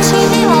请你我。